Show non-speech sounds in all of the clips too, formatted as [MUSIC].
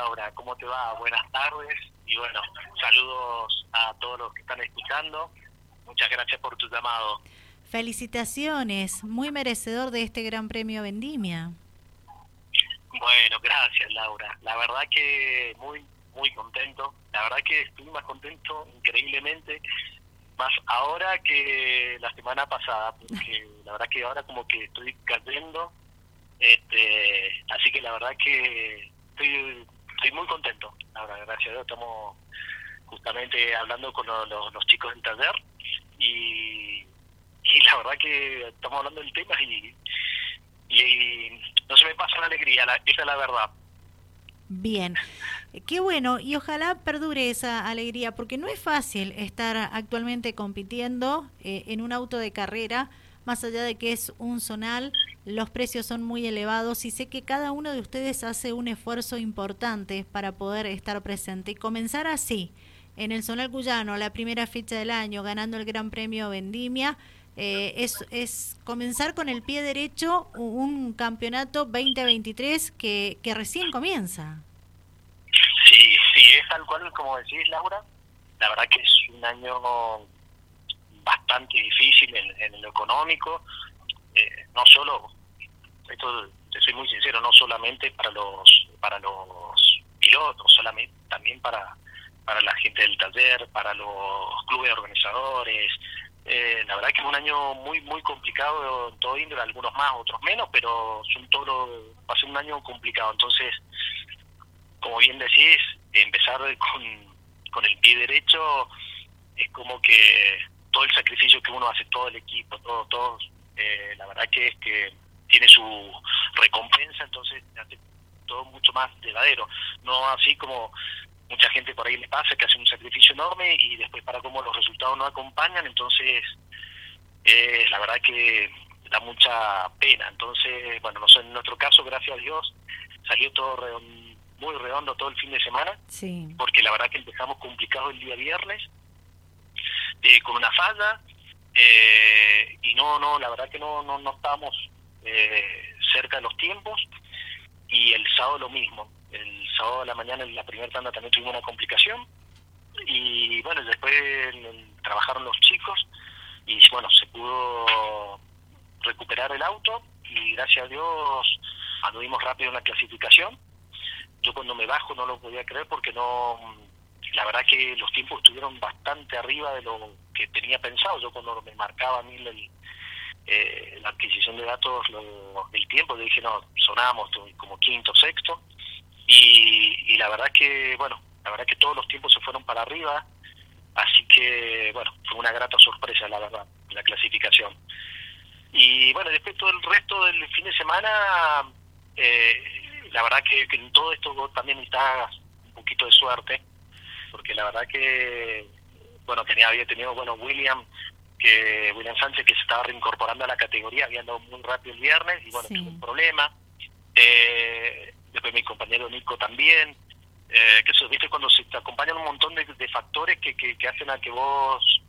Laura, ¿cómo te va? Buenas tardes y bueno, saludos a todos los que están escuchando. Muchas gracias por tu llamado. Felicitaciones, muy merecedor de este Gran Premio Vendimia. Bueno, gracias Laura. La verdad que muy, muy contento. La verdad que estoy más contento increíblemente, más ahora que la semana pasada, porque [LAUGHS] la verdad que ahora como que estoy cayendo. Este, así que la verdad que estoy, estoy muy contento. Ahora, gracias a Dios, estamos justamente hablando con los, chicos del taller y, y la verdad que estamos hablando del tema y, y, no se me pasa la alegría, la, esa es la verdad. Bien, qué bueno y ojalá perdure esa alegría porque no es fácil estar actualmente compitiendo eh, en un auto de carrera, más allá de que es un zonal, los precios son muy elevados y sé que cada uno de ustedes hace un esfuerzo importante para poder estar presente y comenzar así en el Zonal Cuyano, la primera fecha del año, ganando el Gran Premio Vendimia. Eh, es, es comenzar con el pie derecho un campeonato 2023 que, que recién comienza. Sí, sí, es tal cual como decís, Laura. La verdad que es un año bastante difícil en, lo económico. Eh, no solo, esto te soy muy sincero, no solamente para los para los pilotos, solamente también para para la gente del taller, para los clubes organizadores. Eh, la verdad que es un año muy muy complicado en todo índole, algunos más, otros menos, pero son todo, va a ser un año complicado. Entonces, como bien decís, empezar con, con el pie derecho es como que todo el sacrificio que uno hace, todo el equipo, todo, todos, eh, la verdad que es que tiene su recompensa, entonces hace todo mucho más llevadero. No así como mucha gente por ahí le pasa que hace un sacrificio enorme y después para cómo los resultados no acompañan, entonces eh, la verdad que da mucha pena. Entonces, bueno, no sé, en nuestro caso, gracias a Dios, salió todo muy redondo todo el fin de semana, sí. porque la verdad que empezamos complicado el día viernes, eh, con una falla, eh, y no, no, la verdad que no, no, no estábamos eh, cerca de los tiempos, y el sábado lo mismo el sábado de la mañana en la primera tanda también tuvimos una complicación y bueno, después trabajaron los chicos y bueno, se pudo recuperar el auto y gracias a Dios anduvimos rápido en la clasificación. Yo cuando me bajo no lo podía creer porque no, la verdad que los tiempos estuvieron bastante arriba de lo que tenía pensado. Yo cuando me marcaba a mí eh, la adquisición de datos, lo, el tiempo, le dije, no, sonábamos como quinto, sexto y, la verdad que, bueno, la verdad que todos los tiempos se fueron para arriba, así que, bueno, fue una grata sorpresa, la verdad, la clasificación. Y bueno, después todo el resto del fin de semana, eh, la verdad que, en todo esto también está un poquito de suerte, porque la verdad que, bueno, tenía había tenido, bueno, William, que William Sánchez, que se estaba reincorporando a la categoría, había andado muy rápido el viernes, y bueno, tuvo un problema. Eh, después mi compañero Nico también, eh, que eso, viste, cuando se te acompañan un montón de, factores que, que, hacen a que vos,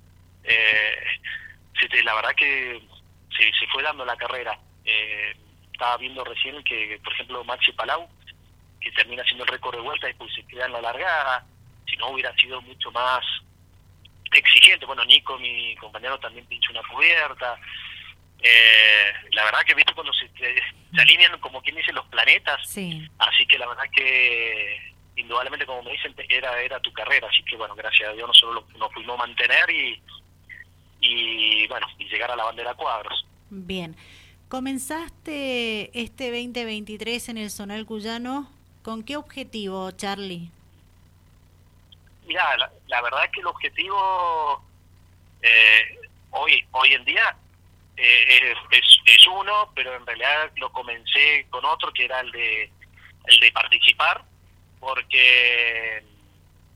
eh, se la verdad que se, se fue dando la carrera. Eh, estaba viendo recién que, por ejemplo, Maxi Palau, que termina haciendo el récord de vuelta y pues se queda en la largada, si no hubiera sido mucho más exigente. Bueno, Nico, mi compañero, también pinchó una cubierta. Eh, la verdad que viste cuando se, se, alinean como quien dice los planetas así que la verdad que indudablemente como me dicen era era tu carrera. Así que bueno gracias a Dios nosotros nos pudimos mantener y y bueno y llegar a la bandera cuadros. Bien. Comenzaste este 2023 en el Zonal Cuyano. Con qué objetivo Charlie mira la, la verdad que el objetivo eh, hoy hoy en día eh, es, es, uno, pero en realidad lo comencé con otro que era el de, el de participar, porque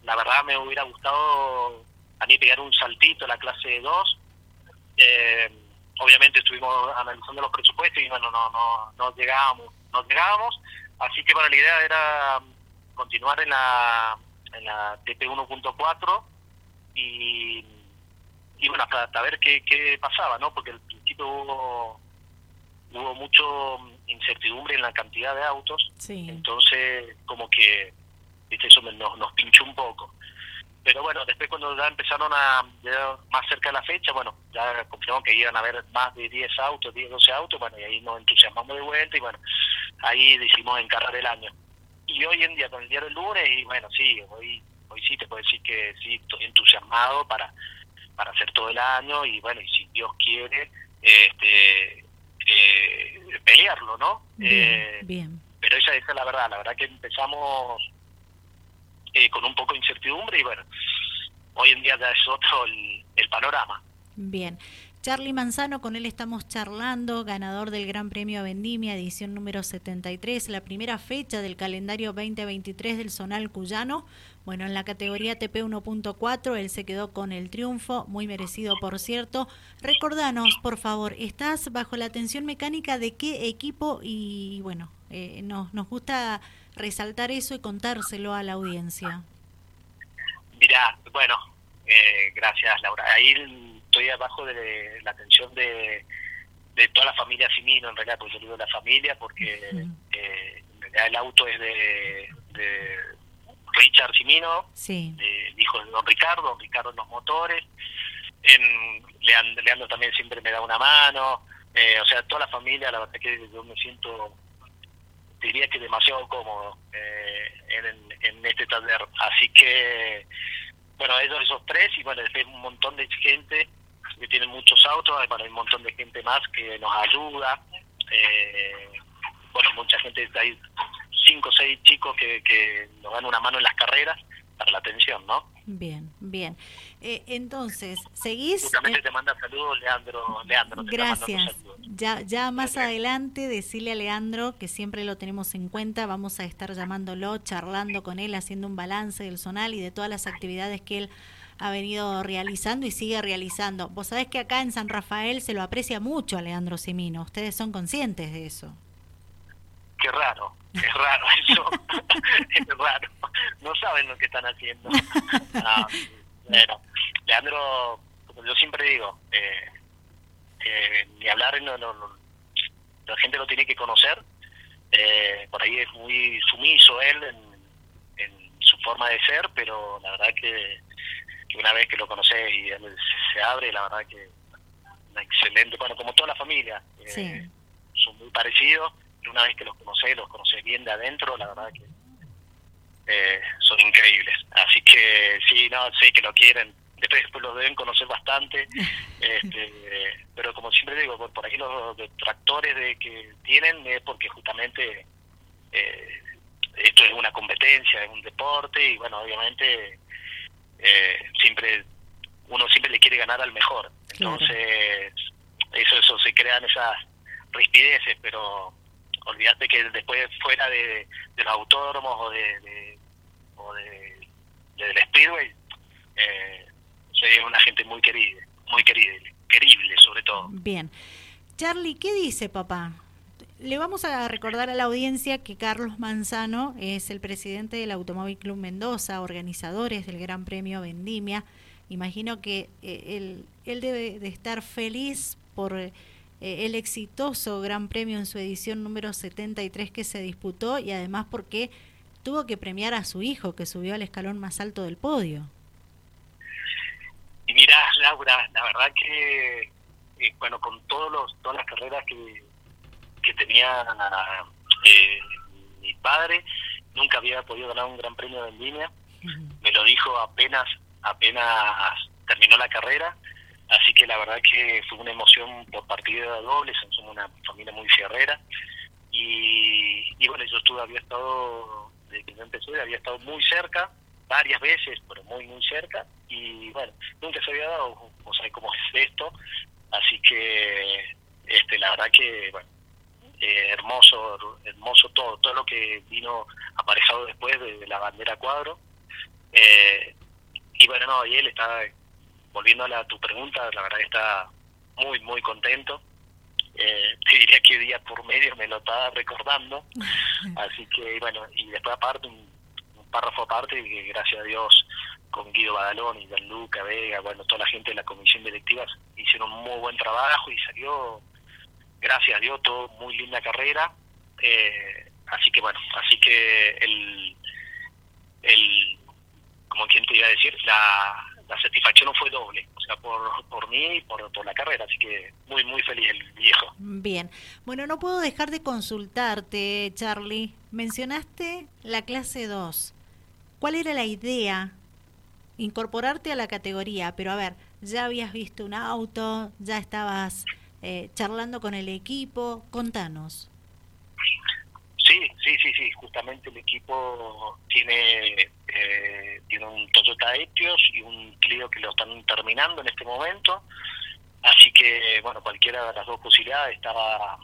la verdad me hubiera gustado a mí pegar un saltito a la clase 2. Eh, obviamente estuvimos analizando los presupuestos y bueno, no, no, no llegábamos, no llegábamos, así que bueno, la idea era continuar en la, en la TP 1.4 y, y bueno, hasta, ver qué, qué pasaba, ¿no? Porque el hubo, hubo mucho incertidumbre en la cantidad de autos, entonces como que eso nos, nos pinchó un poco. Pero bueno, después cuando ya empezaron a, más cerca de la fecha, bueno, ya confirmamos que iban a haber más de 10 autos, 10, 12 autos, bueno, y ahí nos entusiasmamos de vuelta y bueno, ahí decidimos encargar el año. Y hoy en día, con el día del lunes, y bueno, sí, hoy, hoy sí te puedo decir que sí, estoy entusiasmado para, para hacer todo el año y bueno, y si Dios quiere, este eh, pelearlo, ¿no? Bien, eh, bien. Pero esa, es la verdad, la verdad que empezamos eh, con un poco de incertidumbre y bueno, hoy en día ya es otro el, el panorama. Bien. Charlie Manzano, con él estamos charlando, ganador del Gran Premio Vendimia, edición número 73, la primera fecha del calendario 2023 del Zonal Cuyano. Bueno, en la categoría TP 1.4 él se quedó con el triunfo, muy merecido por cierto. Recordanos, por favor, ¿estás bajo la atención mecánica de qué equipo? Y bueno, eh, nos, nos gusta resaltar eso y contárselo a la audiencia. Mira, bueno, eh, gracias Laura. Ahí estoy abajo de la atención de, de toda la familia Simino, en realidad, porque yo digo la familia, porque eh, el auto es de, de Richard Simino, sí. de, hijo de don Ricardo, don Ricardo en los motores, en, Leandro, Leandro también siempre me da una mano, eh, o sea, toda la familia, la verdad que yo me siento, diría que demasiado cómodo eh, en, en este taller, así que bueno, ellos esos tres y bueno, después un montón de gente que tienen muchos autos, bueno, hay un montón de gente más que nos ayuda. Eh, bueno, mucha gente, hay cinco o seis chicos que, que nos dan una mano en las carreras para la atención, ¿no? Bien, bien. Eh, entonces, ¿seguís? Justamente te manda saludos Leandro. Leandro Gracias. Ya, ya más adelante decirle a Leandro que siempre lo tenemos en cuenta, vamos a estar llamándolo, charlando con él, haciendo un balance del zonal y de todas las actividades que él ha venido realizando y sigue realizando. Vos sabés que acá en San Rafael se lo aprecia mucho a Leandro Simino, ustedes son conscientes de eso. Qué raro, es raro [LAUGHS] eso, es raro, no saben lo que están haciendo. [LAUGHS] Ah, bueno, Leandro, como yo siempre digo, eh, eh, ni hablar, no, no, la gente lo tiene que conocer, eh, por ahí es muy sumiso él en, su forma de ser, pero la verdad que, una vez que lo conoces y él se abre, la verdad que excelente, bueno, como toda la familia, son muy parecidos una vez que los conocés, los conocés bien de adentro, la verdad que eh, son increíbles. Así que sí, no, sé que lo quieren, después, después los deben conocer bastante, [LAUGHS] este, pero como siempre digo, por, ahí los detractores de que tienen es porque justamente eh, esto es una competencia, es un deporte y bueno, obviamente eh, siempre uno siempre le quiere ganar al mejor. Entonces, eso, eso se crean esas rispideces, pero olvídate que después fuera de, de los autódromos o de, o de, del Speedway eh, soy una gente muy querida muy querida querible sobre todo. Bien. Charlie qué dice papá le vamos a recordar a la audiencia que Carlos Manzano es el presidente del Automóvil Club Mendoza, organizadores del Gran Premio Vendimia. Imagino que eh, él, debe de estar feliz por eh, el exitoso Gran Premio en su edición número 73 que se disputó y además porque tuvo que premiar a su hijo que subió al escalón más alto del podio. Y mira, Laura, la verdad que, eh, bueno, con todos los, todas las carreras que, que tenía eh, mi padre, nunca había podido ganar un gran premio en línea. Me lo dijo apenas, apenas terminó la carrera Así que la verdad que fue una emoción por partida doble, somos una familia muy fierrera. Y, y bueno, yo estuve, había estado, desde que yo empecé, había estado muy cerca, varias veces, pero muy, muy cerca. Y bueno, nunca se había dado, o sea, cómo es esto. Así que, este la verdad que, bueno, eh, hermoso, hermoso todo, todo lo que vino aparejado después de, la bandera cuadro. Eh, y bueno, no, y él está volviendo a, tu pregunta, la verdad está muy, muy contento. Eh, te diría que día por medio me lo estaba recordando. [LAUGHS] Así que, bueno, y después aparte, un, párrafo aparte, que gracias a Dios con Guido Badalón y Luca Vega, bueno, toda la gente de la comisión directiva hicieron un muy buen trabajo y salió, gracias a Dios, todo muy linda carrera. Eh, así que, bueno, así que el te iba a decir, la, la satisfacción no fue doble, o sea, por, por mí y por, por la carrera, así que muy, muy feliz el viejo. Bien, bueno, no puedo dejar de consultarte, Charlie. Mencionaste la clase 2. ¿Cuál era la idea? Incorporarte a la categoría, pero a ver, ya habías visto un auto, ya estabas eh, charlando con el equipo, contanos. Sí, sí, sí, sí, justamente el equipo tiene eh, tiene un Toyota Etios y un Clio que lo están terminando en este momento, así que bueno, cualquiera de las dos posibilidades estaba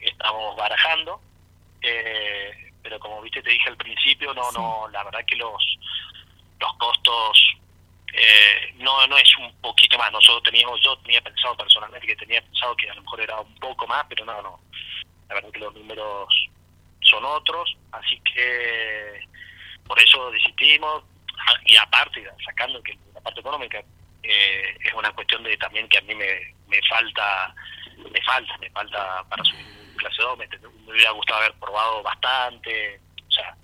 estamos barajando, eh, pero como viste te dije al principio, no, no, la verdad que los los costos eh, no no es un más nosotros teníamos yo tenía pensado personalmente que tenía pensado que a lo mejor era un poco más pero no no. La verdad que los números son otros así que por eso desistimos. Y aparte sacando que la parte económica eh, es una cuestión de también que a mí me, me falta me falta me falta para subir clase 2 me, me hubiera gustado haber probado bastante o sea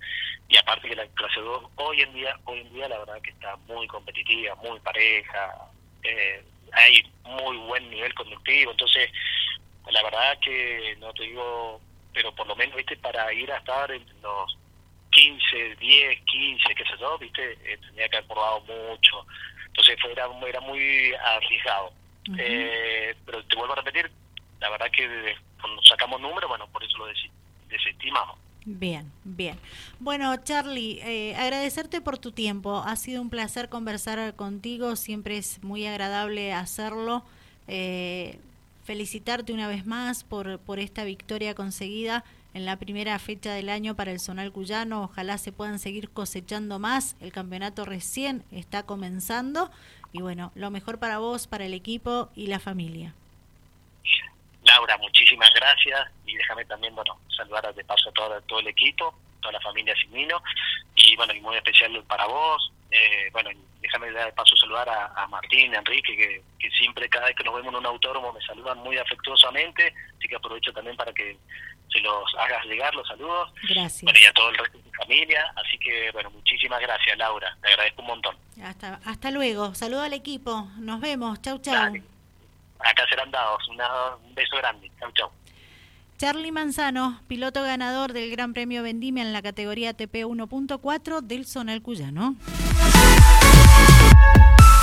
y aparte que la clase 2 hoy en día hoy en día la verdad que está muy competitiva muy pareja eh, hay muy buen nivel conductivo entonces la verdad que no te digo pero por lo menos viste para ir a estar en los 15 10 15 qué sé yo viste eh, tenía que haber probado mucho. Entonces fue era, era muy arriesgado. Eh, pero te vuelvo a repetir la verdad que cuando sacamos números bueno por eso lo desestimamos Bien, bien. Bueno, Charlie, eh, agradecerte por tu tiempo. Ha sido un placer conversar contigo. Siempre es muy agradable hacerlo. Eh, felicitarte una vez más por, por esta victoria conseguida en la primera fecha del año para el Zonal Cuyano. Ojalá se puedan seguir cosechando más. El campeonato recién está comenzando. Y bueno, lo mejor para vos, para el equipo y la familia. Gracias y déjame también, bueno, saludar de paso a todo, todo el equipo, toda la familia Simino y bueno, y muy especial para vos. Eh, bueno, déjame de paso saludar a, Martín, a Enrique, que, que, siempre cada vez que nos vemos en un autódromo me saludan muy afectuosamente, así que aprovecho también para que se los hagas llegar los saludos. Gracias. Bueno, y a todo el resto de mi familia, así que bueno, muchísimas gracias Laura, te agradezco un montón. Hasta, hasta luego, saludo al equipo, nos vemos, chau chau acá serán dados. un beso grande. Chau, chau. Charlie Manzano, piloto ganador del Gran Premio Vendimia en la categoría TP 1.4 del Zonal Cuyano.